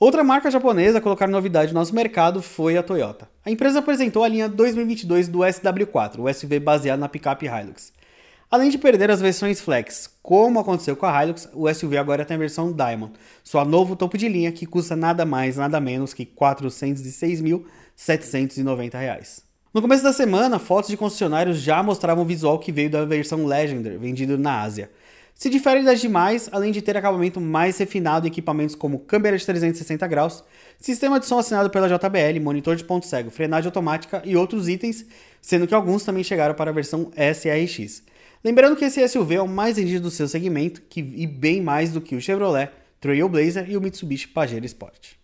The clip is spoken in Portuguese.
Outra marca japonesa a colocar novidade no nosso mercado foi a Toyota. A empresa apresentou a linha 2022 do SW4, o SUV baseado na picape Hilux. Além de perder as versões Flex, como aconteceu com a Hilux, o SUV agora tem a versão Diamond, sua novo topo de linha que custa nada mais, nada menos que R$ 406.790. No começo da semana, fotos de concessionários já mostravam o visual que veio da versão Legendary, vendido na Ásia. Se difere das demais, além de ter acabamento mais refinado e equipamentos como câmera de 360 graus, sistema de som assinado pela JBL, monitor de ponto cego, frenagem automática e outros itens, sendo que alguns também chegaram para a versão SRX. Lembrando que esse SUV é o mais vendido do seu segmento que, e bem mais do que o Chevrolet, Trailblazer e o Mitsubishi Pajero Sport.